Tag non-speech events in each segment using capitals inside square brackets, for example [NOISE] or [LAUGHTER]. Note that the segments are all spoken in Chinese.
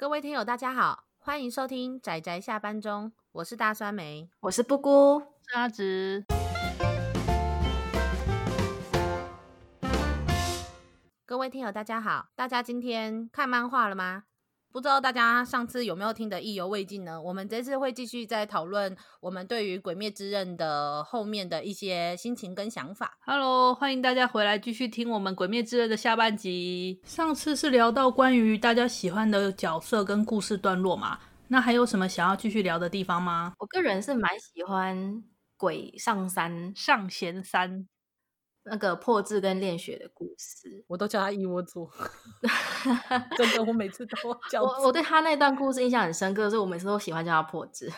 各位听友，大家好，欢迎收听仔仔下班中，我是大酸梅，我是布姑，是阿直。各位听友，大家好，大家今天看漫画了吗？不知道大家上次有没有听得意犹未尽呢？我们这次会继续再讨论我们对于《鬼灭之刃》的后面的一些心情跟想法。Hello，欢迎大家回来继续听我们《鬼灭之刃》的下半集。上次是聊到关于大家喜欢的角色跟故事段落嘛？那还有什么想要继续聊的地方吗？我个人是蛮喜欢鬼上山上弦三。那个破字跟练血的故事，我都叫他一窝座。[LAUGHS] 真的，我每次都 [LAUGHS] 叫我。我对他那段故事印象很深刻，所以我每次都喜欢叫他破字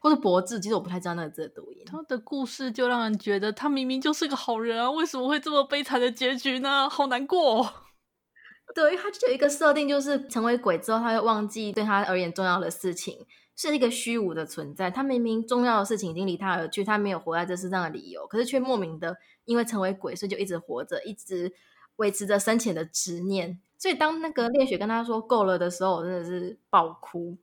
或者博志。其实我不太知道那个字的读音。他的故事就让人觉得他明明就是个好人啊，为什么会这么悲惨的结局呢？好难过。对，因为他就有一个设定，就是成为鬼之后，他会忘记对他而言重要的事情。是一个虚无的存在，他明明重要的事情已经离他而去，他没有活在这世上的理由，可是却莫名的因为成为鬼，所以就一直活着，一直维持着生前的执念。所以当那个恋雪跟他说够了的时候，我真的是爆哭。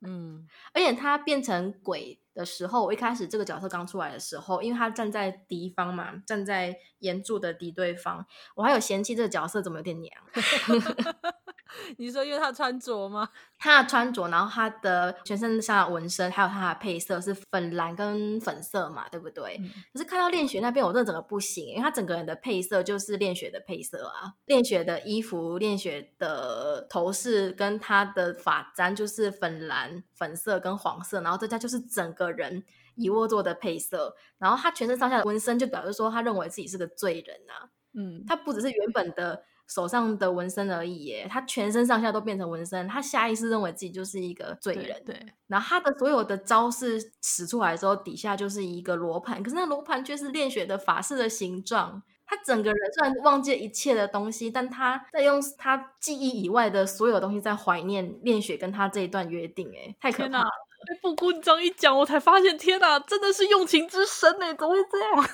嗯，而且他变成鬼的时候，我一开始这个角色刚出来的时候，因为他站在敌方嘛，站在岩柱的敌对方，我还有嫌弃这个角色怎么有点娘。[LAUGHS] 你说因为他穿着吗？[LAUGHS] 他的穿着，然后他的全身上的纹身，还有他的配色是粉蓝跟粉色嘛，对不对？嗯、可是看到恋雪那边，我真的整个不行，因为他整个人的配色就是恋雪的配色啊，恋雪的衣服、恋雪的头饰跟他的发簪就是粉蓝、粉色跟黄色，然后这家就是整个人猗窝做的配色，然后他全身上下的纹身就表示说他认为自己是个罪人啊，嗯，他不只是原本的。手上的纹身而已耶，他全身上下都变成纹身，他下意识认为自己就是一个罪人。对，对，然后他的所有的招式使出来的时候，底下就是一个罗盘，可是那罗盘却是炼血的法式的形状。他整个人虽然忘记了一切的东西，但他在用他记忆以外的所有东西在怀念恋雪跟他这一段约定。哎，太可怕了！被布姑你这样一讲，我才发现，天哪，真的是用情之深呢，怎么会这样？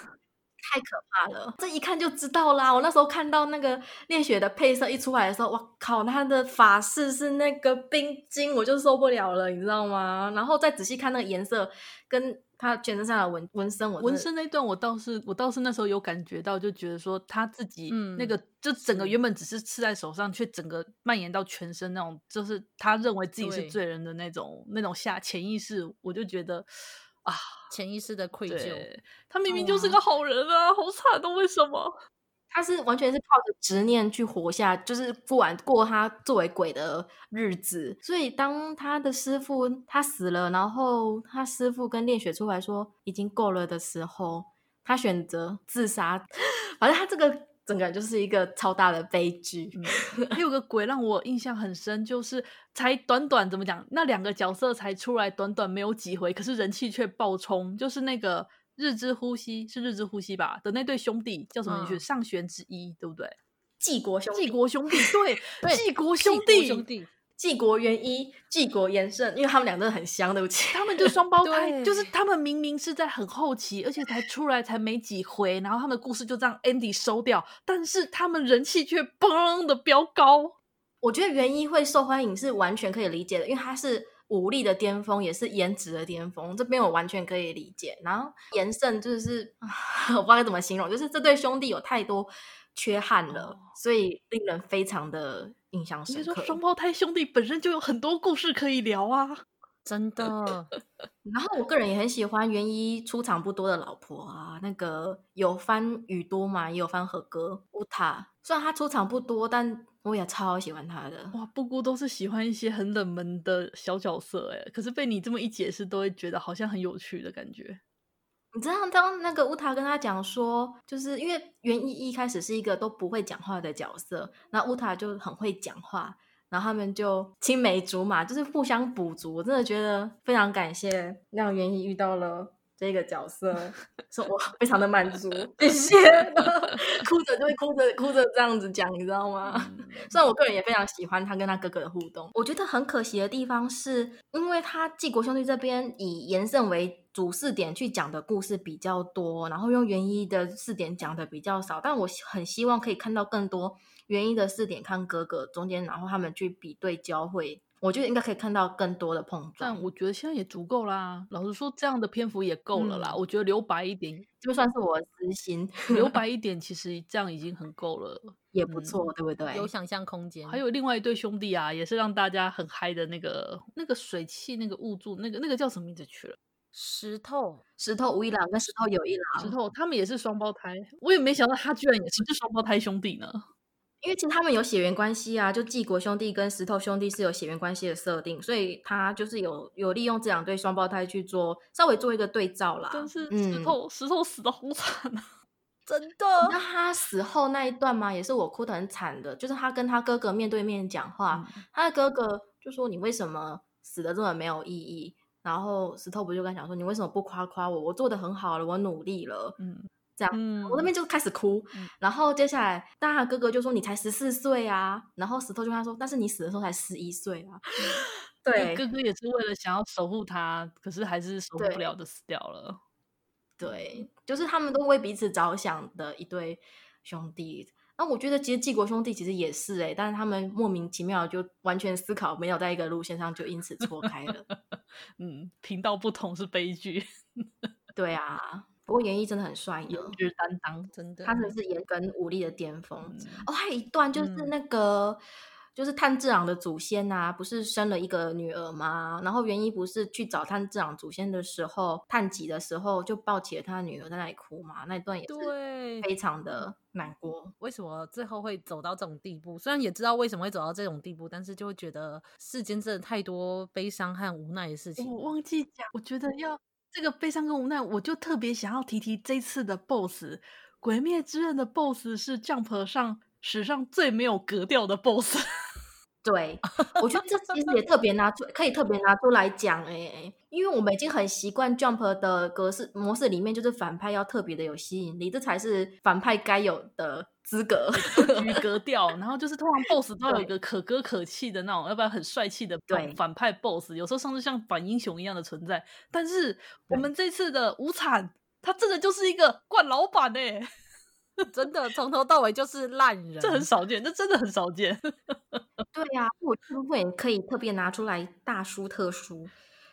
太可怕了，这一看就知道啦。我那时候看到那个烈雪的配色一出来的时候，哇靠，他的法式是那个冰晶，我就受不了了，你知道吗？然后再仔细看那个颜色，跟他全身上的纹纹身，我纹身那段我倒是我倒是那时候有感觉到，就觉得说他自己那个、嗯、就整个原本只是刺在手上，却整个蔓延到全身那种，就是他认为自己是罪人的那种那种下潜意识，我就觉得。啊，潜意识的愧疚，他明明就是个好人啊，好惨的，为什么？他是完全是靠着执念去活下，就是不管过他作为鬼的日子。所以当他的师傅他死了，然后他师傅跟练雪出来说已经够了的时候，他选择自杀。[LAUGHS] 反正他这个。整个就是一个超大的悲剧。嗯，[LAUGHS] 还有个鬼让我印象很深，就是才短短怎么讲，那两个角色才出来短短没有几回，可是人气却爆冲。就是那个日之呼吸是日之呼吸吧的那对兄弟叫什么名字？嗯、上弦之一，对不对？纪国兄弟，纪国兄弟，对，[LAUGHS] 纪国兄弟，继国元一，继国延胜，因为他们俩真的很香，对不起，他们就双胞胎，就是他们明明是在很后期，而且才出来才没几回，然后他们的故事就这样 Andy 收掉，但是他们人气却嘣的飙高。我觉得元一会受欢迎是完全可以理解的，因为他是武力的巅峰，也是颜值的巅峰，这边我完全可以理解。然后颜胜就是 [LAUGHS] 我不知道该怎么形容，就是这对兄弟有太多缺憾了，哦、所以令人非常的。印象深刻。你说双胞胎兄弟本身就有很多故事可以聊啊，真的。然后我个人也很喜欢缘一出场不多的老婆啊，那个有番宇多嘛，也有番和歌乌塔。虽然他出场不多，但我也超喜欢他的。哇，布姑都是喜欢一些很冷门的小角色哎，可是被你这么一解释，都会觉得好像很有趣的感觉。你知道，当那个乌塔跟他讲说，就是因为袁一一开始是一个都不会讲话的角色，那乌塔就很会讲话，然后他们就青梅竹马，就是互相补足。我真的觉得非常感谢，让袁一遇到了这个角色，[LAUGHS] 说我非常的满足，[LAUGHS] 谢谢。哭着就会哭着哭着这样子讲，你知道吗？[LAUGHS] 虽然我个人也非常喜欢他跟他哥哥的互动，我觉得很可惜的地方是，因为他继国兄弟这边以颜胜为主视点去讲的故事比较多，然后用原一的视点讲的比较少。但我很希望可以看到更多原一的视点看哥哥中间，然后他们去比对交汇。我觉得应该可以看到更多的碰撞，但我觉得现在也足够啦。老实说，这样的篇幅也够了啦。嗯、我觉得留白一点，就算是我的私心，留白 [LAUGHS] 一点，其实这样已经很够了，也不错，嗯、对不对？有想象空间。还有另外一对兄弟啊，也是让大家很嗨的那个那个水汽那个物柱，那个那个叫什么名字去了？石头，石头无一郎跟石头有一郎，石头他们也是双胞胎，我也没想到他居然也是双胞胎兄弟呢。因为其实他们有血缘关系啊，就纪国兄弟跟石头兄弟是有血缘关系的设定，所以他就是有有利用这两对双胞胎去做稍微做一个对照啦。但是石头、嗯、石头死的好惨啊，真的。那他死后那一段嘛，也是我哭得很惨的，就是他跟他哥哥面对面讲话，嗯、他的哥哥就说：“你为什么死的这么没有意义？”然后石头不就跟他讲说：“你为什么不夸夸我？我做的很好了，我努力了。”嗯。这样，嗯、我那边就开始哭，嗯、然后接下来，大他哥哥就说：“你才十四岁啊！”然后石头就跟他说：“但是你死的时候才十一岁啊！[LAUGHS] ”对，哥哥也是为了想要守护他，可是还是守护不了的死掉了。对，就是他们都为彼此着想的一对兄弟。那我觉得其实纪国兄弟其实也是哎、欸，但是他们莫名其妙就完全思考没有在一个路线上，就因此错开了。[LAUGHS] 嗯，频道不同是悲剧。[LAUGHS] 对啊。不过原一真的很帅，颜值担当，真的，他真的是颜跟武力的巅峰。嗯、哦，还有一段就是那个，嗯、就是炭治郎的祖先呐、啊，不是生了一个女儿吗？然后原一不是去找炭治郎祖先的时候，炭吉的时候就抱起了他的女儿在那里哭嘛，那一段也是非常的难过。为什么最后会走到这种地步？虽然也知道为什么会走到这种地步，但是就会觉得世间真的太多悲伤和无奈的事情。我忘记讲，我觉得要。这个悲伤跟无奈，我就特别想要提提这次的 BOSS，《鬼灭之刃》的 BOSS 是 Jump 上史上最没有格调的 BOSS。对，我觉得这其实也 [LAUGHS] 特别拿出，可以特别拿出来讲哎，因为我们已经很习惯 Jump 的格式模式里面，就是反派要特别的有吸引力，这才是反派该有的。资格与格调，然后就是通常 [LAUGHS] boss 都有一个可歌可泣的那种，要不然很帅气的反反派 boss，有时候甚至像反英雄一样的存在。但是我们这次的无惨，对他真的就是一个惯老板哎，[LAUGHS] 真的从头到尾就是烂人，这很少见，这真的很少见。[LAUGHS] 对呀、啊，我这部分可以特别拿出来大书特书，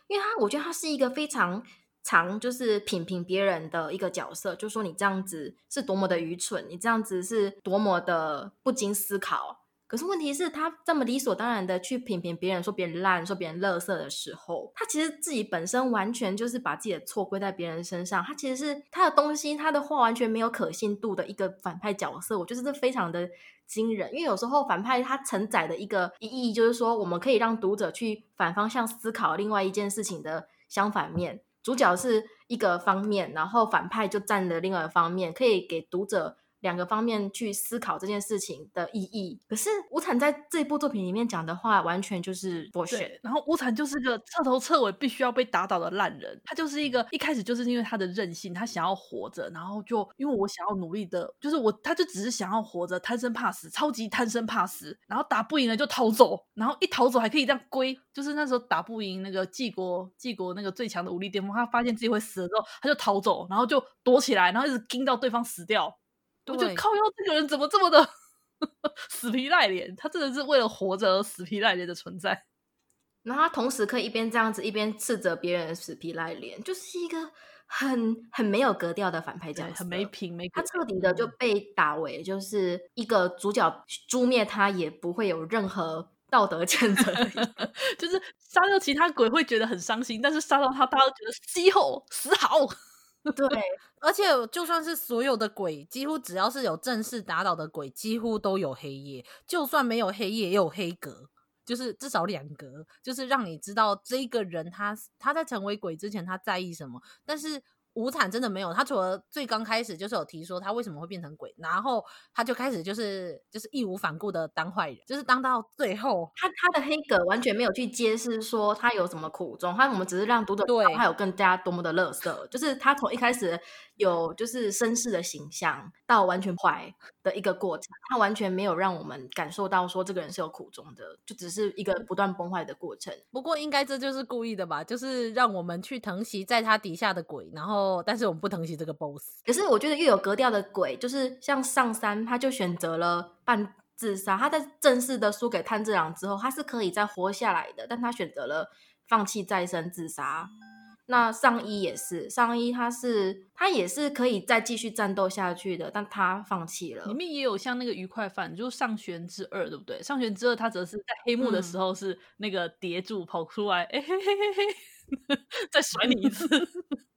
因为他我觉得他是一个非常。常就是品评别人的一个角色，就说你这样子是多么的愚蠢，你这样子是多么的不经思考。可是问题是，他这么理所当然的去品评别人，说别人烂，说别人垃圾的时候，他其实自己本身完全就是把自己的错归在别人身上。他其实是他的东西，他的话完全没有可信度的一个反派角色。我觉得这非常的惊人，因为有时候反派他承载的一个意义，就是说我们可以让读者去反方向思考另外一件事情的相反面。主角是一个方面，然后反派就站了另外一方面，可以给读者。两个方面去思考这件事情的意义。可是无惨在这部作品里面讲的话，完全就是剥削。然后无惨就是个彻头彻尾必须要被打倒的烂人。他就是一个一开始就是因为他的任性，他想要活着，然后就因为我想要努力的，就是我他就只是想要活着，贪生怕死，超级贪生怕死。然后打不赢了就逃走，然后一逃走还可以这样归。就是那时候打不赢那个纪国纪国那个最强的武力巅峰，他发现自己会死了之后，他就逃走，然后就躲起来，然后一直盯到对方死掉。我就靠腰，这个人怎么这么的 [LAUGHS] 死皮赖脸？他真的是为了活着而死皮赖脸的存在。然后他同时可以一边这样子，一边斥责别人死皮赖脸，就是一个很很没有格调的反派角色，很没品，没他彻底的就被打为就是一个主角诛灭他也不会有任何道德谴责，[LAUGHS] 就是杀掉其他鬼会觉得很伤心，但是杀到他，大家都觉得死后死好。对，而且就算是所有的鬼，几乎只要是有正式打倒的鬼，几乎都有黑夜。就算没有黑夜，也有黑格，就是至少两格，就是让你知道这个人他他在成为鬼之前他在意什么。但是无惨真的没有，他除了最刚开始就是有提说他为什么会变成鬼，然后他就开始就是就是义无反顾的当坏人，就是当到最后，他他的黑格完全没有去揭示说他有什么苦衷，他我们只是让读者对他有更加多么的乐色，就是他从一开始有就是绅士的形象到完全坏的一个过程，他完全没有让我们感受到说这个人是有苦衷的，就只是一个不断崩坏的过程。不过应该这就是故意的吧，就是让我们去疼惜在他底下的鬼，然后但是我们不疼惜这个 boss。可是我觉得越有格调的鬼，就是像上山，他就选择了半自杀。他在正式的输给炭治郎之后，他是可以再活下来的，但他选择了放弃再生自杀。那上一也是，上一他是他也是可以再继续战斗下去的，但他放弃了。里面也有像那个愉快犯，就是上弦之二，对不对？上弦之二他则是在黑幕的时候是那个叠柱跑出来，哎、嗯欸、嘿嘿嘿嘿，[LAUGHS] 再甩你一次。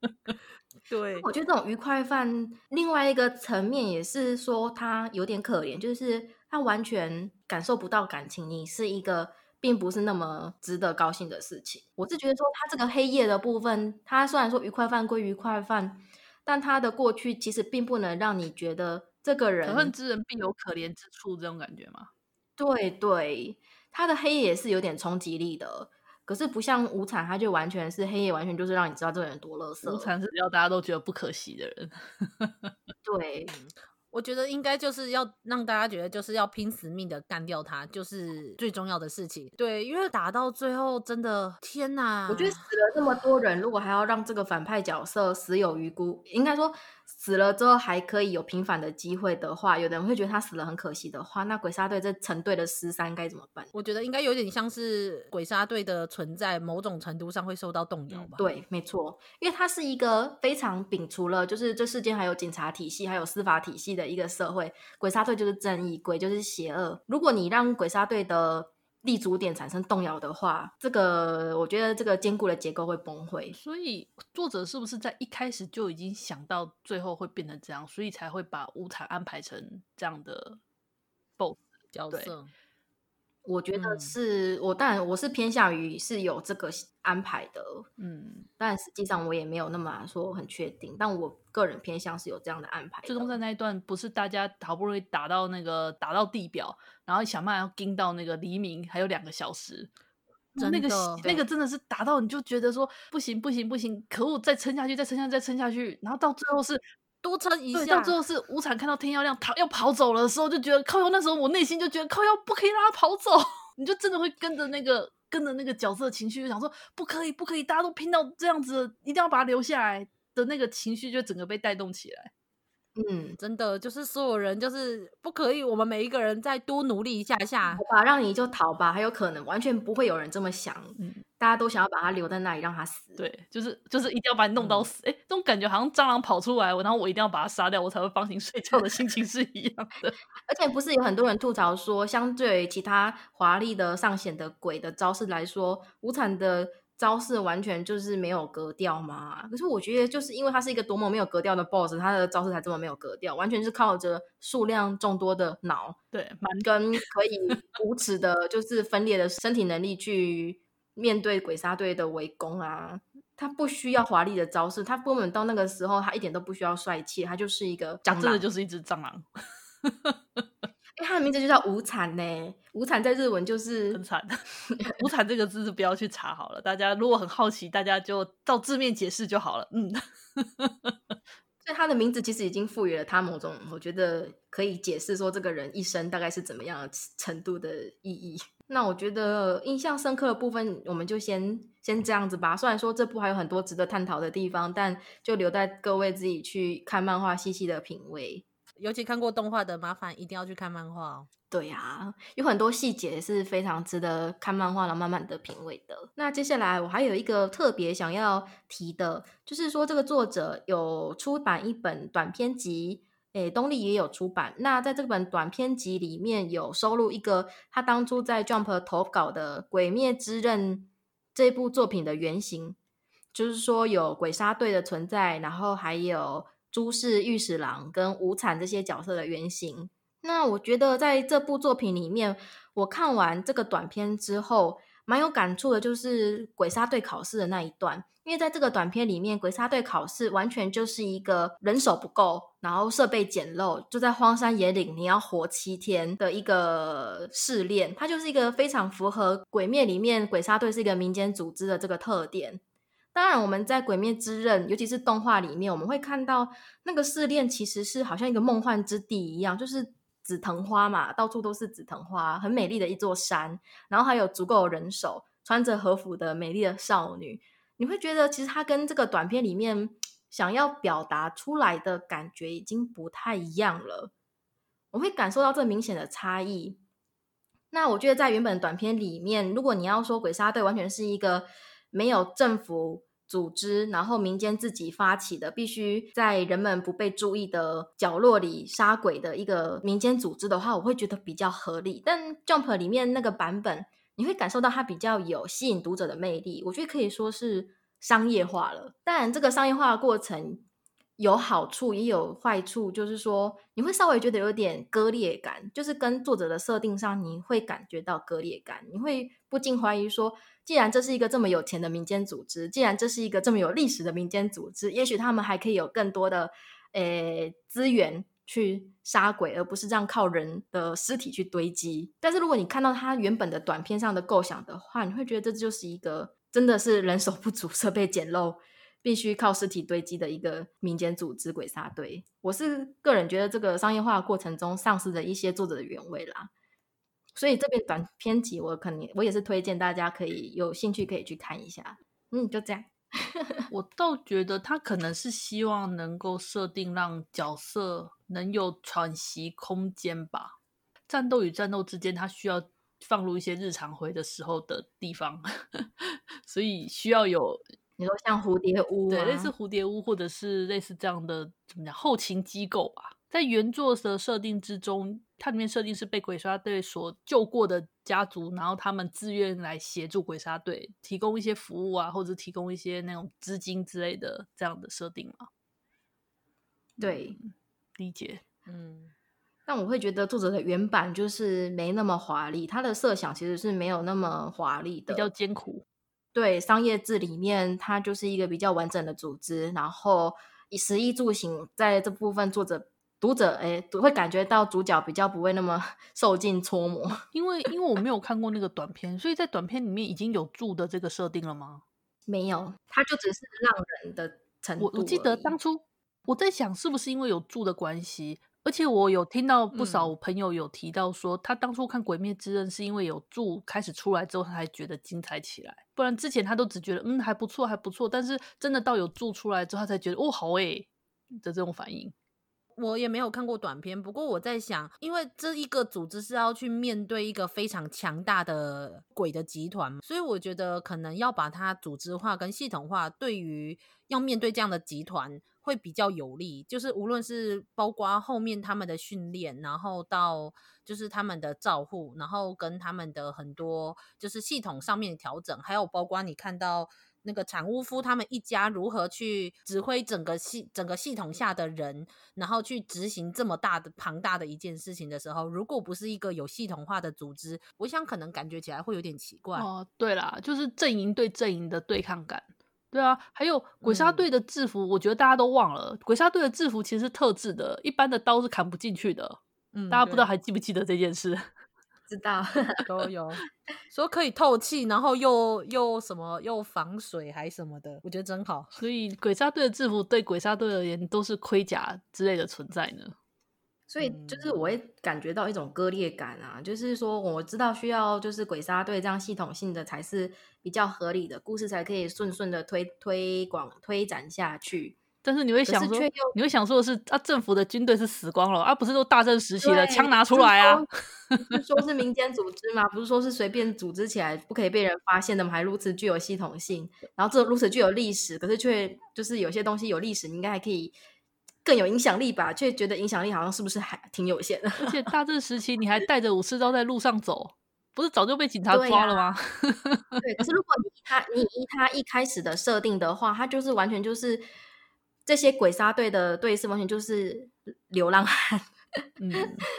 [LAUGHS] 对，我觉得这种愉快犯另外一个层面也是说他有点可怜，就是他完全感受不到感情，你是一个。并不是那么值得高兴的事情。我是觉得说，他这个黑夜的部分，他虽然说愉快犯归愉快犯，但他的过去其实并不能让你觉得这个人可恨之人必有可怜之处这种感觉吗？对对，他的黑夜也是有点冲击力的，可是不像无惨，他就完全是黑夜，完全就是让你知道这个人多乐色。无惨是要大家都觉得不可惜的人。[LAUGHS] 对。我觉得应该就是要让大家觉得，就是要拼死命的干掉他，就是最重要的事情。对，因为打到最后，真的天哪！我觉得死了这么多人，如果还要让这个反派角色死有余辜，应该说。死了之后还可以有平反的机会的话，有的人会觉得他死了很可惜的话，那鬼杀队这成队的失三该怎么办？我觉得应该有点像是鬼杀队的存在，某种程度上会受到动摇吧。对，没错，因为它是一个非常摒除了就是这世间还有警察体系，还有司法体系的一个社会，鬼杀队就是正义，鬼就是邪恶。如果你让鬼杀队的立足点产生动摇的话，这个我觉得这个坚固的结构会崩溃。所以作者是不是在一开始就已经想到最后会变成这样，所以才会把无惨安排成这样的 BOSS 角色？我觉得是、嗯、我当然我是偏向于是有这个安排的，嗯，但实际上我也没有那么说很确定，但我个人偏向是有这样的安排的。最终在那一段不是大家好不容易打到那个打到地表，然后想办法要盯到那个黎明还有两个小时，那个那个真的是打到你就觉得说不行不行不行，可恶，再撑下去再撑下去再撑下去，然后到最后是。多撑一下，到最后是无惨看到天要亮，逃要跑走了的时候，就觉得靠腰。那时候我内心就觉得靠腰不可以让他跑走，[LAUGHS] 你就真的会跟着那个跟着那个角色的情绪，就想说不可以不可以，大家都拼到这样子，一定要把他留下来的那个情绪，就整个被带动起来。嗯，真的就是所有人就是不可以，我们每一个人再多努力一下下，好吧，让你就逃吧，还有可能完全不会有人这么想，嗯，大家都想要把它留在那里让它死，对，就是就是一定要把你弄到死，哎、嗯，这种感觉好像蟑螂跑出来，然后我一定要把它杀掉，我才会放心睡觉的心情是一样的。[LAUGHS] 而且不是有很多人吐槽说，相对于其他华丽的上显的鬼的招式来说，无惨的。招式完全就是没有格调嘛？可是我觉得，就是因为它是一个多么没有格调的 BOSS，他的招式才这么没有格调，完全是靠着数量众多的脑，对，跟可以无耻的，就是分裂的身体能力去面对鬼杀队的围攻啊！他不需要华丽的招式，他根本到那个时候，他一点都不需要帅气，他就是一个蟑螂，真的就是一只蟑螂。他的名字就叫无惨呢，无惨在日文就是很惨。[LAUGHS] 无惨这个字是不要去查好了，大家如果很好奇，大家就照字面解释就好了。嗯，所以他的名字其实已经赋予了他某种，我觉得可以解释说这个人一生大概是怎么样程度的意义。那我觉得印象深刻的部分，我们就先先这样子吧。虽然说这部还有很多值得探讨的地方，但就留待各位自己去看漫画细细的品味。尤其看过动画的，麻烦一定要去看漫画哦。对呀、有很多细节是非常值得看漫画，然后慢慢的品味的。那接下来我还有一个特别想要提的，就是说这个作者有出版一本短篇集，诶，东立也有出版。那在这本短篇集里面有收录一个他当初在 Jump 投稿的《鬼灭之刃》这部作品的原型，就是说有鬼杀队的存在，然后还有。朱氏御史郎跟无惨这些角色的原型，那我觉得在这部作品里面，我看完这个短片之后，蛮有感触的，就是鬼杀队考试的那一段。因为在这个短片里面，鬼杀队考试完全就是一个人手不够，然后设备简陋，就在荒山野岭，你要活七天的一个试炼。它就是一个非常符合鬼灭里面鬼杀队是一个民间组织的这个特点。当然，我们在《鬼灭之刃》，尤其是动画里面，我们会看到那个试炼其实是好像一个梦幻之地一样，就是紫藤花嘛，到处都是紫藤花，很美丽的一座山，然后还有足够人手，穿着和服的美丽的少女。你会觉得，其实它跟这个短片里面想要表达出来的感觉已经不太一样了。我会感受到这明显的差异。那我觉得，在原本短片里面，如果你要说鬼杀队完全是一个没有政府组织，然后民间自己发起的，必须在人们不被注意的角落里杀鬼的一个民间组织的话，我会觉得比较合理。但 Jump 里面那个版本。你会感受到它比较有吸引读者的魅力，我觉得可以说是商业化了。当然，这个商业化的过程有好处也有坏处，就是说你会稍微觉得有点割裂感，就是跟作者的设定上你会感觉到割裂感，你会不禁怀疑说，既然这是一个这么有钱的民间组织，既然这是一个这么有历史的民间组织，也许他们还可以有更多的诶资源。去杀鬼，而不是这样靠人的尸体去堆积。但是如果你看到他原本的短片上的构想的话，你会觉得这就是一个真的是人手不足、设备简陋、必须靠尸体堆积的一个民间组织鬼杀队。我是个人觉得这个商业化过程中丧失了一些作者的原味啦。所以这边短篇集我肯定我也是推荐大家可以有兴趣可以去看一下。嗯，就这样。[LAUGHS] 我倒觉得他可能是希望能够设定让角色能有喘息空间吧。战斗与战斗之间，他需要放入一些日常回的时候的地方，[LAUGHS] 所以需要有你说像蝴蝶屋，对，类似蝴蝶屋，或者是类似这样的怎么讲后勤机构吧。在原作的设定之中，它里面设定是被鬼杀队所救过的家族，然后他们自愿来协助鬼杀队，提供一些服务啊，或者提供一些那种资金之类的这样的设定嘛。对，嗯，理解。嗯，但我会觉得作者的原版就是没那么华丽，他的设想其实是没有那么华丽的，比较艰苦。对，商业制里面它就是一个比较完整的组织，然后以食衣住行在这部分作者。读者哎，会感觉到主角比较不会那么 [LAUGHS] 受尽搓磨，因为因为我没有看过那个短片，所以在短片里面已经有住的这个设定了吗？没有，它就只是让人的程度。我我记得当初我在想，是不是因为有住的关系？而且我有听到不少朋友有提到说，嗯、他当初看《鬼灭之刃》是因为有住开始出来之后，他才觉得精彩起来，不然之前他都只觉得嗯还不错还不错，但是真的到有住出来之后，他才觉得哦好哎的这种反应。我也没有看过短片，不过我在想，因为这一个组织是要去面对一个非常强大的鬼的集团，所以我觉得可能要把它组织化跟系统化，对于要面对这样的集团会比较有利。就是无论是包括后面他们的训练，然后到就是他们的照护，然后跟他们的很多就是系统上面的调整，还有包括你看到。那个产屋夫他们一家如何去指挥整个系整个系统下的人，然后去执行这么大的庞大的一件事情的时候，如果不是一个有系统化的组织，我想可能感觉起来会有点奇怪。哦，对啦，就是阵营对阵营的对抗感。对啊，还有鬼杀队的制服，我觉得大家都忘了，嗯、鬼杀队的制服其实是特制的，一般的刀是砍不进去的。嗯，大家不知道还记不记得这件事？知道 [LAUGHS] 都有说可以透气，然后又又什么又防水还什么的，我觉得真好。所 [LAUGHS] 以鬼杀队的制服对鬼杀队而言都是盔甲之类的存在呢。所以就是我会感觉到一种割裂感啊，嗯、就是说我知道需要就是鬼杀队这样系统性的才是比较合理的故事，才可以顺顺的推推广推展下去。但是你会想说，你会想说的是啊，政府的军队是死光了啊，不是都大正时期了，枪拿出来啊？是说，是民间组织吗？不是说是随便组织起来，不可以被人发现的吗？还如此具有系统性，然后这如此具有历史，可是却就是有些东西有历史，你应该还可以更有影响力吧？却觉得影响力好像是不是还挺有限的？而且 [LAUGHS] 大正时期你还带着武士刀在路上走，不是早就被警察抓了吗？对，啊、对，可是如果你他你依他一开始的设定的话，他就是完全就是。这些鬼杀队的队士完全就是流浪汉，[LAUGHS] 嗯，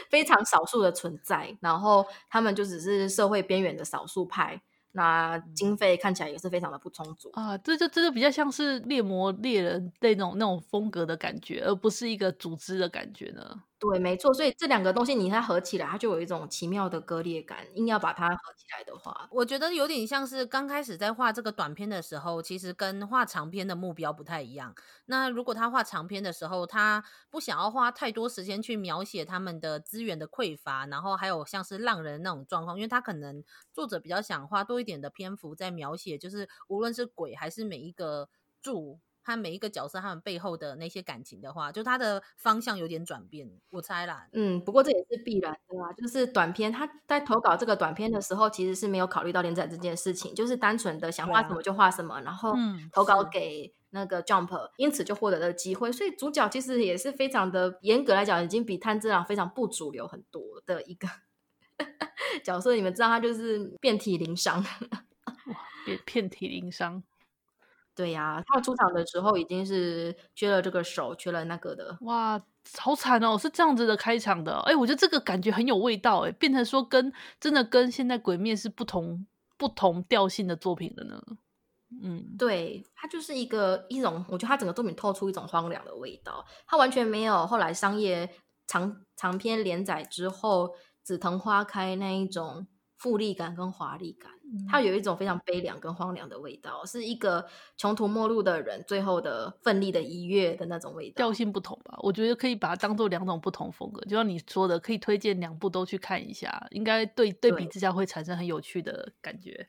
非常少数的存在。然后他们就只是社会边缘的少数派。那经费看起来也是非常的不充足啊。这就这就比较像是猎魔猎人那种那种风格的感觉，而不是一个组织的感觉呢。对，没错，所以这两个东西你它合起来，它就有一种奇妙的割裂感。硬要把它合起来的话，我觉得有点像是刚开始在画这个短篇的时候，其实跟画长篇的目标不太一样。那如果他画长篇的时候，他不想要花太多时间去描写他们的资源的匮乏，然后还有像是浪人那种状况，因为他可能作者比较想花多一点的篇幅在描写，就是无论是鬼还是每一个住。和每一个角色他们背后的那些感情的话，就他的方向有点转变，我猜啦。嗯，不过这也是必然的啊。就是短片，他在投稿这个短片的时候，其实是没有考虑到连载这件事情，就是单纯的想画什么就画什么，啊、然后投稿给那个 Jump，、嗯、因此就获得了机会。所以主角其实也是非常的严格来讲，已经比炭治郎非常不主流很多的一个 [LAUGHS] 角色。你们知道他就是遍体鳞伤，哇，遍遍体鳞伤。对呀、啊，他出场的时候已经是缺了这个手，缺了那个的。哇，好惨哦！是这样子的开场的。哎，我觉得这个感觉很有味道，哎，变成说跟真的跟现在鬼灭是不同不同调性的作品了呢。嗯，对，他就是一个一种，我觉得他整个作品透出一种荒凉的味道，他完全没有后来商业长长篇连载之后紫藤花开那一种富丽感跟华丽感。它有一种非常悲凉跟荒凉的味道，是一个穷途末路的人最后的奋力的一跃的那种味道。调性不同吧，我觉得可以把它当做两种不同风格。就像你说的，可以推荐两部都去看一下，应该对对比之下会产生很有趣的感觉。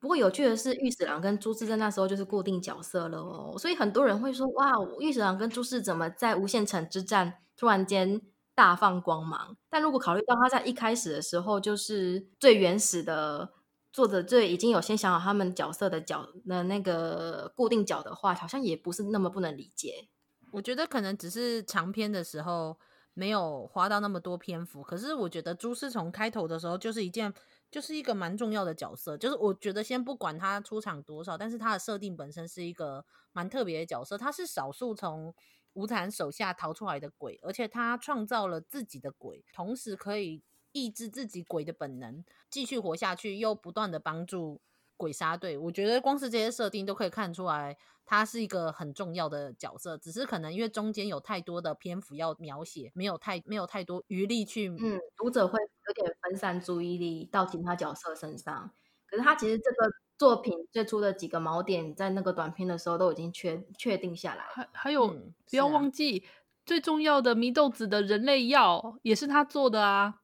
不过有趣的是，御史郎跟朱世正那时候就是固定角色了哦，所以很多人会说：哇，御史郎跟朱世怎么在无限城之战突然间大放光芒？但如果考虑到他在一开始的时候就是最原始的。作者最已经有先想好他们角色的角的那个固定角的话，好像也不是那么不能理解。我觉得可能只是长篇的时候没有花到那么多篇幅，可是我觉得朱思从开头的时候就是一件就是一个蛮重要的角色，就是我觉得先不管他出场多少，但是他的设定本身是一个蛮特别的角色，他是少数从无惨手下逃出来的鬼，而且他创造了自己的鬼，同时可以。抑制自己鬼的本能，继续活下去，又不断的帮助鬼杀队。我觉得光是这些设定都可以看出来，他是一个很重要的角色。只是可能因为中间有太多的篇幅要描写，没有太没有太多余力去，嗯，读者会有点分散注意力到其他角色身上。可是他其实这个作品最初的几个锚点，在那个短片的时候都已经确确定下来。还还有，嗯，不要忘记，啊，最重要的祢豆子的人类药也是他做的啊。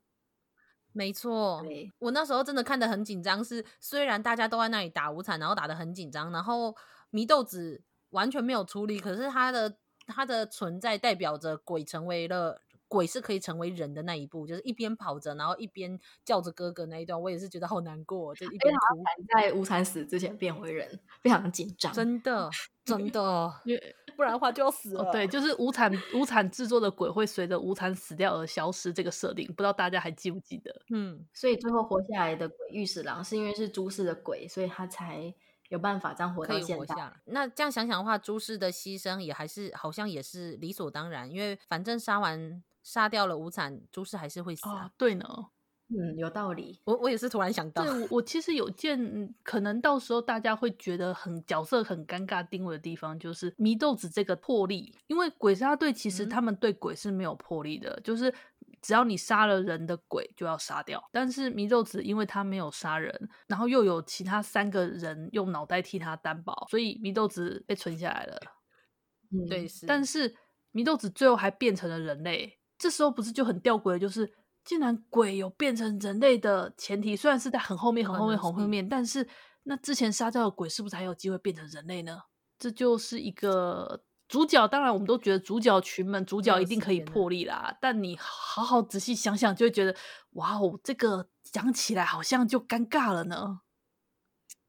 没错，我那时候真的看得很紧张。是虽然大家都在那里打无惨，然后打得很紧张，然后祢豆子完全没有出力，可是他的他的存在代表着鬼成为了鬼是可以成为人的那一步，就是一边跑着，然后一边叫着哥哥那一段，我也是觉得好难过，就 [LAUGHS] 一边哭。在无惨死之前变回人，非常紧张，真的 [LAUGHS] 真的。不然的话就要死了。哦、对，就是无惨无惨制作的鬼会随着无惨死掉而消失，这个设定不知道大家还记不记得？嗯，所以最后活下来的鬼御史郎是因为是朱氏的鬼，所以他才有办法这样活到现在。那这样想想的话，朱氏的牺牲也还是好像也是理所当然，因为反正杀完杀掉了无惨，朱氏还是会死啊。哦、对呢。嗯，有道理。我我也是突然想到，对，我我其实有件可能到时候大家会觉得很角色很尴尬定位的地方，就是祢豆子这个魄力。因为鬼杀队其实他们对鬼是没有魄力的，嗯、就是只要你杀了人的鬼就要杀掉。但是祢豆子因为他没有杀人，然后又有其他三个人用脑袋替他担保，所以祢豆子被存下来了。嗯，对。是。但是祢豆子最后还变成了人类，这时候不是就很吊诡，就是。竟然鬼有变成人类的前提，虽然是在很后面、很后面、很后面，但是那之前杀掉的鬼是不是还有机会变成人类呢？这就是一个主角。当然，我们都觉得主角群们，主角一定可以破例啦。但你好好仔细想想，就会觉得哇哦，这个讲起来好像就尴尬了呢。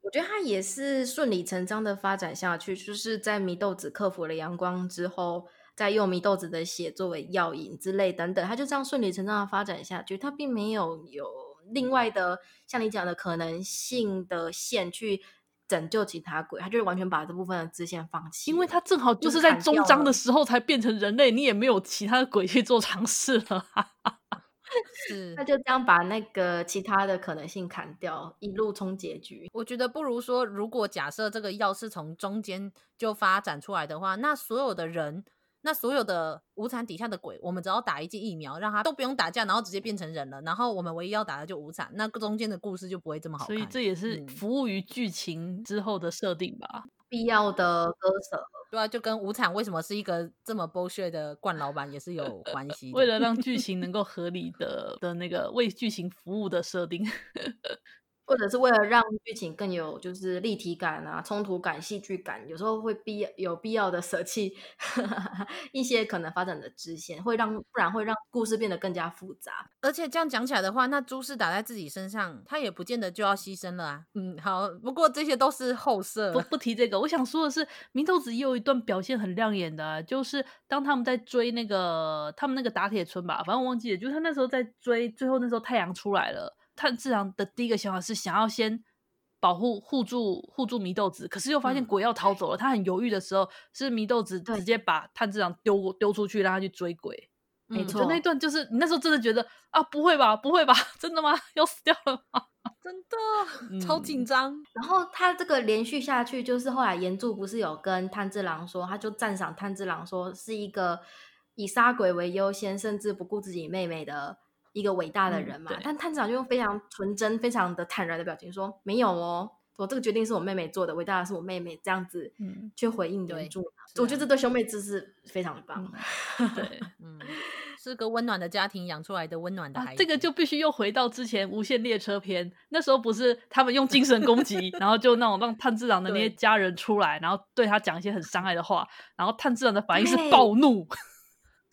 我觉得他也是顺理成章的发展下去，就是在祢豆子克服了阳光之后。再用米豆子的血作为药引之类等等，他就这样顺理成章的发展下去，他并没有有另外的像你讲的可能性的线去拯救其他鬼，他就是完全把这部分的支线放弃，因为他正好就是在终章的时候才变成人类，你也没有其他的鬼去做尝试了。[LAUGHS] [LAUGHS] 是，他就这样把那个其他的可能性砍掉，一路冲结局。我觉得不如说，如果假设这个药是从中间就发展出来的话，那所有的人。那所有的无惨底下的鬼，我们只要打一剂疫苗，让他都不用打架，然后直接变成人了。然后我们唯一要打的就无惨，那个中间的故事就不会这么好看。所以这也是服务于剧情之后的设定吧？嗯、必要的割舍，对啊，就跟无惨为什么是一个这么 bullshit 的惯老板也是有关系。为了让剧 [LAUGHS] 情能够合理的的那个为剧情服务的设定。[LAUGHS] 或者是为了让剧情更有就是立体感啊、冲突感、戏剧感，有时候会必有必要的舍弃 [LAUGHS] 一些可能发展的支线，会让不然会让故事变得更加复杂。而且这样讲起来的话，那朱氏打在自己身上，他也不见得就要牺牲了啊。嗯，好，不过这些都是后设，[LAUGHS] 不不提这个。我想说的是，明豆子也有一段表现很亮眼的啊，就是当他们在追那个他们那个打铁村吧，反正我忘记了，就是他那时候在追，最后那时候太阳出来了。炭治郎的第一个想法是想要先保护护住护住祢豆子，可是又发现鬼要逃走了。嗯、他很犹豫的时候，是祢豆子直接把炭治郎丢丢出去，让他去追鬼。没错，就那段就是你那时候真的觉得啊，不会吧，不会吧，真的吗？[LAUGHS] 要死掉了吗？[LAUGHS] 真的超紧张。嗯、然后他这个连续下去，就是后来岩柱不是有跟炭治郎说，他就赞赏炭治郎说是一个以杀鬼为优先，甚至不顾自己妹妹的。一个伟大的人嘛，嗯、但探长就用非常纯真、非常的坦然的表情说：“没有哦，我这个决定是我妹妹做的，伟大的是我妹妹。”这样子，嗯，去回应原著。我觉得这对兄妹之是非常的棒。嗯、对，嗯，是个温暖的家庭养出来的温暖的孩子。啊、这个就必须又回到之前无限列车篇，那时候不是他们用精神攻击，然后就那种让炭治郎的那些家人出来，然后对他讲一些很伤害的话，然后炭治郎的反应是暴怒。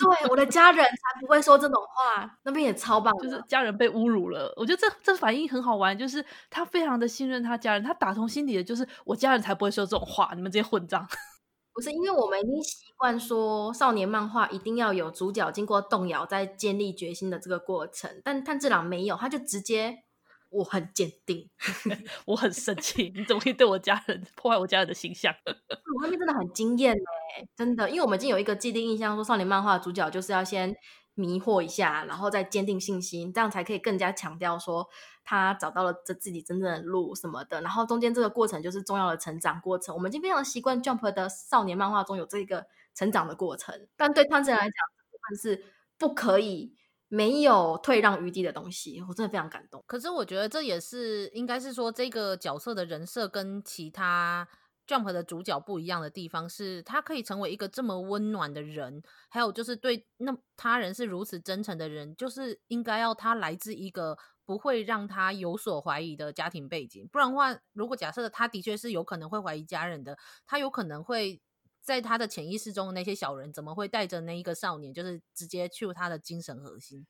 对，我的家人才不会说这种话，那边也超棒，就是家人被侮辱了。我觉得这这反应很好玩，就是他非常的信任他家人，他打从心底的就是我家人才不会说这种话，你们这些混账。[LAUGHS] 不是，因为我们已经习惯说少年漫画一定要有主角经过动摇再建立决心的这个过程，但炭治郎没有，他就直接。我很坚定，[LAUGHS] 我很生气，你怎么可以对我家人破坏我家人的形象？[LAUGHS] 我那边真的很惊艳哎，真的，因为我们已经有一个既定印象，说少年漫画主角就是要先迷惑一下，然后再坚定信心，这样才可以更加强调说他找到了这自己真正的路什么的。然后中间这个过程就是重要的成长过程，我们已经非常习惯 Jump 的少年漫画中有这个成长的过程，但对炭治郎来讲，这部分是不可以。没有退让余地的东西，我真的非常感动。可是我觉得这也是应该是说，这个角色的人设跟其他 Jump 的主角不一样的地方是，他可以成为一个这么温暖的人，还有就是对那他人是如此真诚的人，就是应该要他来自一个不会让他有所怀疑的家庭背景。不然的话，如果假设他的确是有可能会怀疑家人的，他有可能会。在他的潜意识中的那些小人，怎么会带着那一个少年，就是直接去他的精神核心？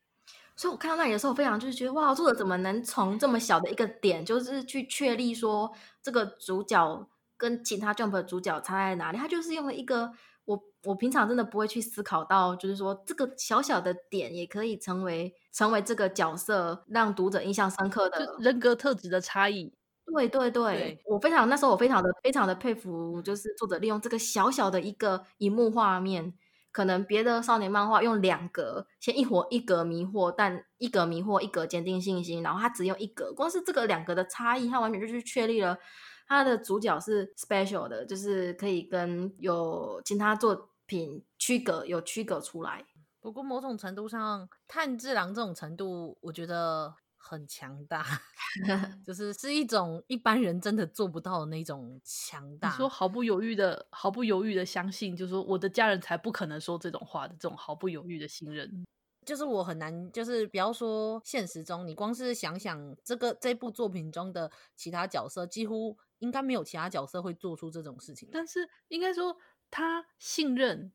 所以我看到那里的时候，非常就是觉得哇，作者怎么能从这么小的一个点，就是去确立说这个主角跟其他 Jump 的主角差在哪里？他就是用了一个我我平常真的不会去思考到，就是说这个小小的点也可以成为成为这个角色让读者印象深刻的人格特质的差异。对对对，我非常那时候我非常的非常的佩服，就是作者利用这个小小的一个荧幕画面，可能别的少年漫画用两格先一活一格迷惑，但一格迷惑一格坚定信心，然后他只用一格，光是这个两格的差异，他完全就是确立了他的主角是 special 的，就是可以跟有其他作品区隔有区隔出来。不过某种程度上，炭治郎这种程度，我觉得。很强大，[LAUGHS] 就是是一种一般人真的做不到的那种强大。你说毫不犹豫的、毫不犹豫的相信，就是说我的家人才不可能说这种话的，这种毫不犹豫的信任，就是我很难，就是不要说现实中，你光是想想这个这部作品中的其他角色，几乎应该没有其他角色会做出这种事情。但是应该说他信任，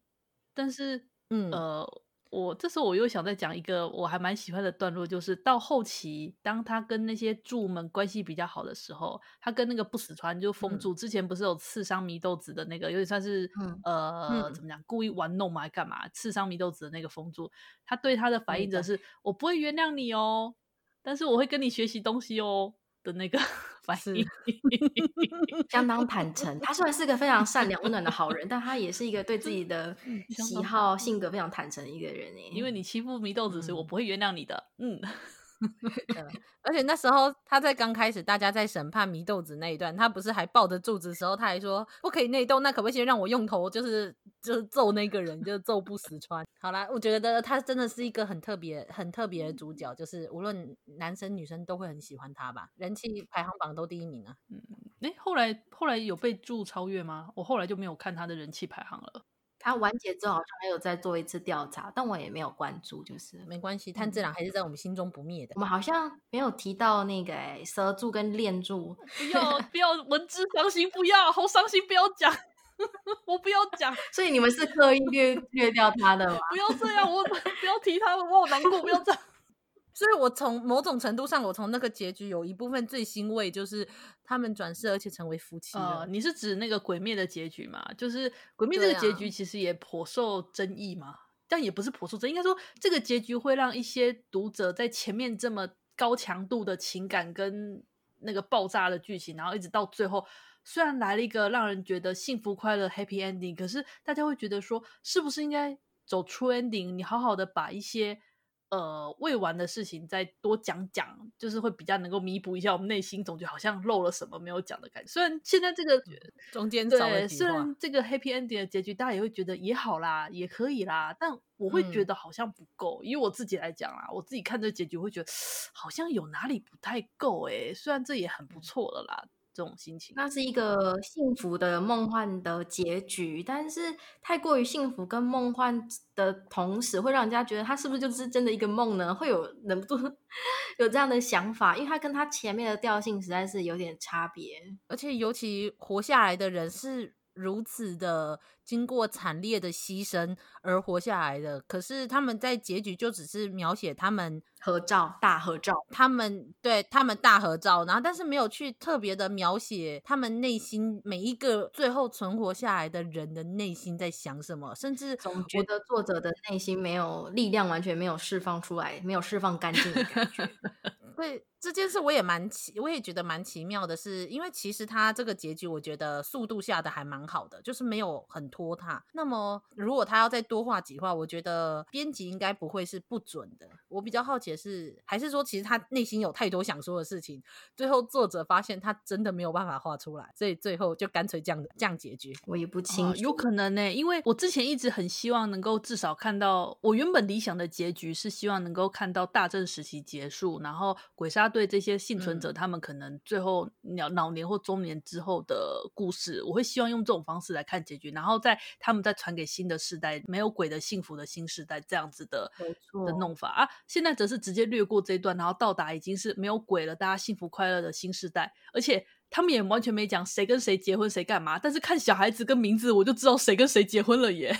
但是嗯呃。我这时候我又想再讲一个我还蛮喜欢的段落，就是到后期，当他跟那些柱们关系比较好的时候，他跟那个不死川就风柱、嗯、之前不是有刺伤祢豆子的那个，有点算是、嗯、呃、嗯、怎么讲，故意玩弄嘛，还干嘛？刺伤祢豆子的那个风柱，他对他的反应则是、嗯、我不会原谅你哦，但是我会跟你学习东西哦。的那个反应，[LAUGHS] 相当坦诚。他虽然是个非常善良温暖的好人，但他也是一个对自己的喜好性格非常坦诚的一个人。因为你欺负祢豆子，所以我不会原谅你的。嗯。[LAUGHS] 而且那时候他在刚开始，大家在审判祢豆子那一段，他不是还抱着柱子的时候，他还说不可以内斗，那可不可以先让我用头，就是就是揍那个人，就是揍不死川。好啦，我觉得他真的是一个很特别、很特别的主角，就是无论男生女生都会很喜欢他吧，人气排行榜都第一名啊。嗯，哎，后来后来有被柱超越吗？我后来就没有看他的人气排行了。他完结之后好像还有再做一次调查，但我也没有关注，就是没关系。炭治郎还是在我们心中不灭的。我们好像没有提到那个蛇柱跟链柱，[LAUGHS] 不要不要，文之伤心，不要好伤心，不要讲，[LAUGHS] 我不要讲。[LAUGHS] 所以你们是刻意略略掉他的吗？不要这样，我不要提他，我好难过，不要这样。所以，我从某种程度上，我从那个结局有一部分最欣慰，就是他们转世，而且成为夫妻了。呃，你是指那个鬼灭的结局吗？就是鬼灭这个结局其实也颇受争议嘛，啊、但也不是颇受争议，应该说这个结局会让一些读者在前面这么高强度的情感跟那个爆炸的剧情，然后一直到最后，虽然来了一个让人觉得幸福快乐 happy ending，可是大家会觉得说，是不是应该走 true ending？你好好的把一些。呃，未完的事情再多讲讲，就是会比较能够弥补一下我们内心总觉得好像漏了什么没有讲的感觉。虽然现在这个中间对，虽然这个 happy ending 的结局大家也会觉得也好啦，也可以啦，但我会觉得好像不够。以、嗯、我自己来讲啦，我自己看这结局会觉得 [SNIFFS] 好像有哪里不太够诶。虽然这也很不错的啦。这种心情，那是一个幸福的梦幻的结局，但是太过于幸福跟梦幻的同时，会让人家觉得他是不是就是真的一个梦呢？会有忍不住有这样的想法，因为他跟他前面的调性实在是有点差别，而且尤其活下来的人是如此的。经过惨烈的牺牲而活下来的，可是他们在结局就只是描写他们合照，大合照，他们对他们大合照，然后但是没有去特别的描写他们内心每一个最后存活下来的人的内心在想什么，甚至总觉得作者的内心没有力量，完全没有释放出来，没有释放干净的感觉。[LAUGHS] 对这件事，我也蛮奇，我也觉得蛮奇妙的是，是因为其实他这个结局，我觉得速度下的还蛮好的，就是没有很。拖沓。那么，如果他要再多画几画，我觉得编辑应该不会是不准的。我比较好奇的是，还是说其实他内心有太多想说的事情，最后作者发现他真的没有办法画出来，所以最后就干脆这样这样结局。我也不清楚，哦，有可能呢，欸，因为我之前一直很希望能够至少看到，我原本理想的结局是希望能够看到大正时期结束，然后鬼杀队这些幸存者，嗯、他们可能最后老老年或中年之后的故事，我会希望用这种方式来看结局，然后。在他们再传给新的世代，没有鬼的幸福的新世代这样子的的弄法啊，现在则是直接略过这一段，然后到达已经是没有鬼了，大家幸福快乐的新世代，而且他们也完全没讲谁跟谁结婚谁干嘛，但是看小孩子跟名字我就知道谁跟谁结婚了耶，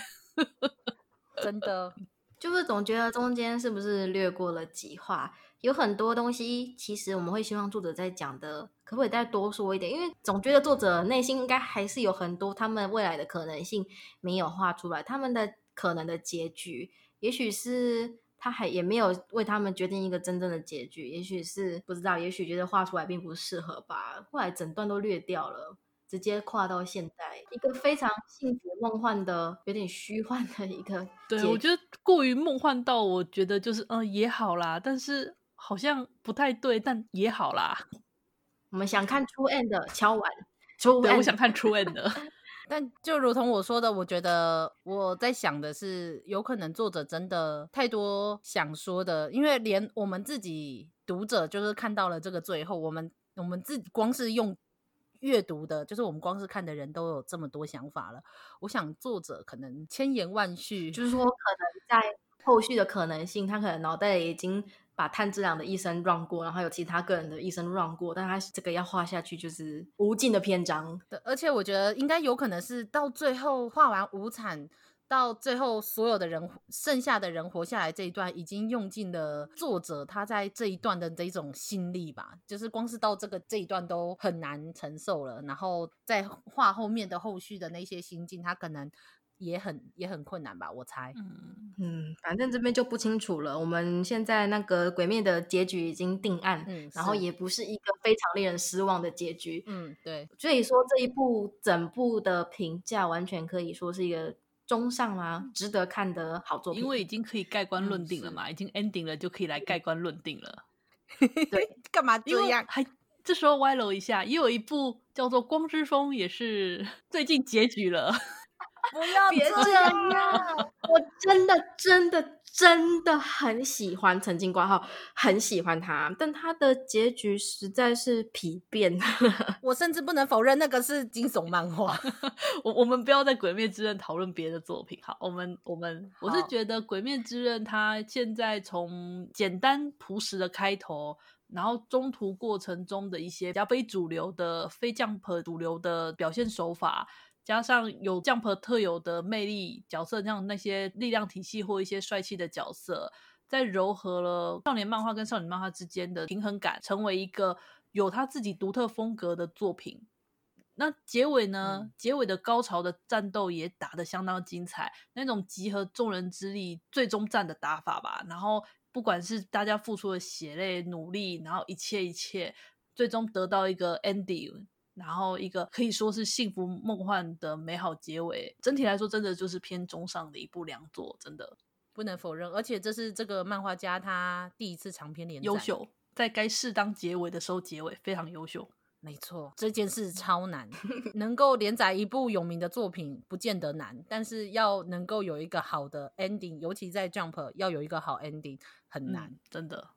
真的 [LAUGHS] 就是总觉得中间是不是略过了几话？有很多东西，其实我们会希望作者在讲的，可不可以再多说一点？因为总觉得作者内心应该还是有很多他们未来的可能性没有画出来，他们的可能的结局，也许是他还也没有为他们决定一个真正的结局，也许是不知道，也许觉得画出来并不适合吧，后来整段都略掉了，直接跨到现在一个非常幸福梦幻的、有点虚幻的一个。对，我觉得过于梦幻到，我觉得就是嗯、呃、也好啦，但是。好像不太对，但也好啦。我们想看 True End 敲完，True End 我想看 True End。[LAUGHS] 但就如同我说的，我觉得我在想的是，有可能作者真的太多想说的，因为连我们自己读者就是看到了这个最后，我们我们自己光是用阅读的，就是我们光是看的人都有这么多想法了。我想作者可能千言万绪，就是说可能在后续的可能性，他可能脑袋已经。把炭治郎的一生 run 过，然后有其他个人的一生 run 过，但他这个要画下去就是无尽的篇章。对而且我觉得应该有可能是到最后画完无惨，到最后所有的人剩下的人活下来这一段，已经用尽了作者他在这一段的这一种心力吧，就是光是到这个这一段都很难承受了，然后再画后面的后续的那些心境，他可能。也很也很困难吧？我猜。嗯嗯，反正这边就不清楚了。我们现在那个《鬼灭》的结局已经定案，嗯，然后也不是一个非常令人失望的结局。嗯，对。所以说这一部整部的评价完全可以说是一个中上啊？值得看的好作品。因为已经可以盖棺论定了嘛，嗯、已经 ending 了，就可以来盖棺论定了。对，[LAUGHS] 干嘛这样？还这时候歪楼一下，也有一部叫做《光之风》，也是 [LAUGHS] 最近结局了。不要别这样！我真的真的真的很喜欢曾经挂号，很喜欢他，但他的结局实在是疲变。我甚至不能否认那个是惊悚漫画。[LAUGHS] 我我们不要在《鬼灭之刃》讨论别的作品，好，我们我们我是觉得《鬼灭之刃》它现在从简单朴实的开头，然后中途过程中的一些比较非主流的非 Jump 主流的表现手法。加上有 Jump 特有的魅力角色，像那些力量体系或一些帅气的角色，在柔和了少年漫画跟少女漫画之间的平衡感，成为一个有他自己独特风格的作品。那结尾呢？嗯、结尾的高潮的战斗也打得相当精彩，那种集合众人之力最终战的打法吧。然后不管是大家付出的血泪努力，然后一切一切，最终得到一个 ending。然后一个可以说是幸福梦幻的美好结尾，整体来说真的就是偏中上的一部良作，真的不能否认。而且这是这个漫画家他第一次长篇连载，优秀，在该适当结尾的时候结尾，非常优秀。没错，这件事超难，[LAUGHS] 能够连载一部有名的作品不见得难，但是要能够有一个好的 ending，尤其在 Jump 要有一个好 ending 很难，嗯、真的。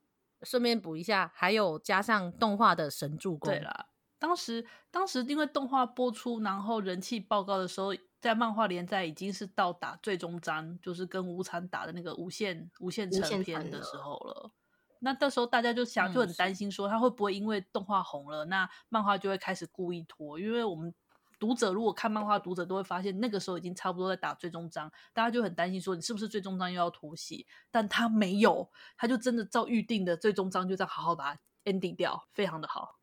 顺便补一下，还有加上动画的神助攻，对啦。当时，当时因为动画播出，然后人气爆高的时候，在漫画连载已经是到达最终章，就是跟无惨打的那个无限无限成篇的时候了。那到时候大家就想，就很担心说，他会不会因为动画红了，嗯、那漫画就会开始故意拖？因为我们读者如果看漫画，读者都会发现那个时候已经差不多在打最终章，大家就很担心说，你是不是最终章又要拖戏？但他没有，他就真的照预定的最终章就这样好好把它 ending 掉，非常的好。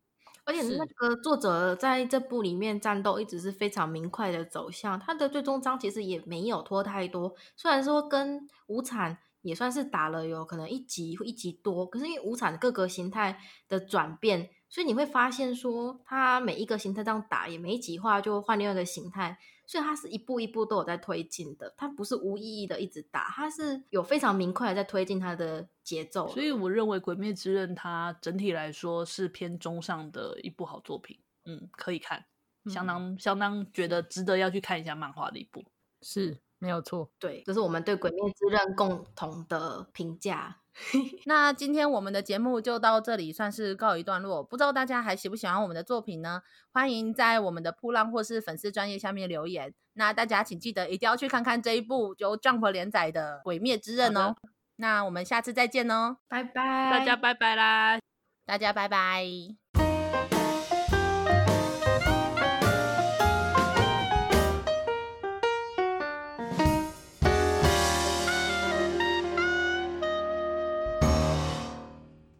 而且那个作者在这部里面战斗一直是非常明快的走向，他的最终章其实也没有拖太多。虽然说跟无产也算是打了有可能一集或一集多，可是因为无产各个形态的转变，所以你会发现说他每一个形态这样打，也没几话就换另外一个形态。所以它是一步一步都有在推进的，它不是无意义的一直打，它是有非常明快的在推进它的节奏。所以我认为《鬼灭之刃》它整体来说是偏中上的一部好作品，嗯，可以看，相当、嗯、相当觉得值得要去看一下漫画的一部，是没有错。对，这是我们对《鬼灭之刃》共同的评价。[LAUGHS] 那今天我们的节目就到这里，算是告一段落。不知道大家还喜不喜欢我们的作品呢？欢迎在我们的噗浪或是粉丝专业下面留言。那大家请记得一定要去看看这一部由 Jump 连载的《鬼灭之刃》哦。那我们下次再见哦，拜拜，大家拜拜啦，大家拜拜。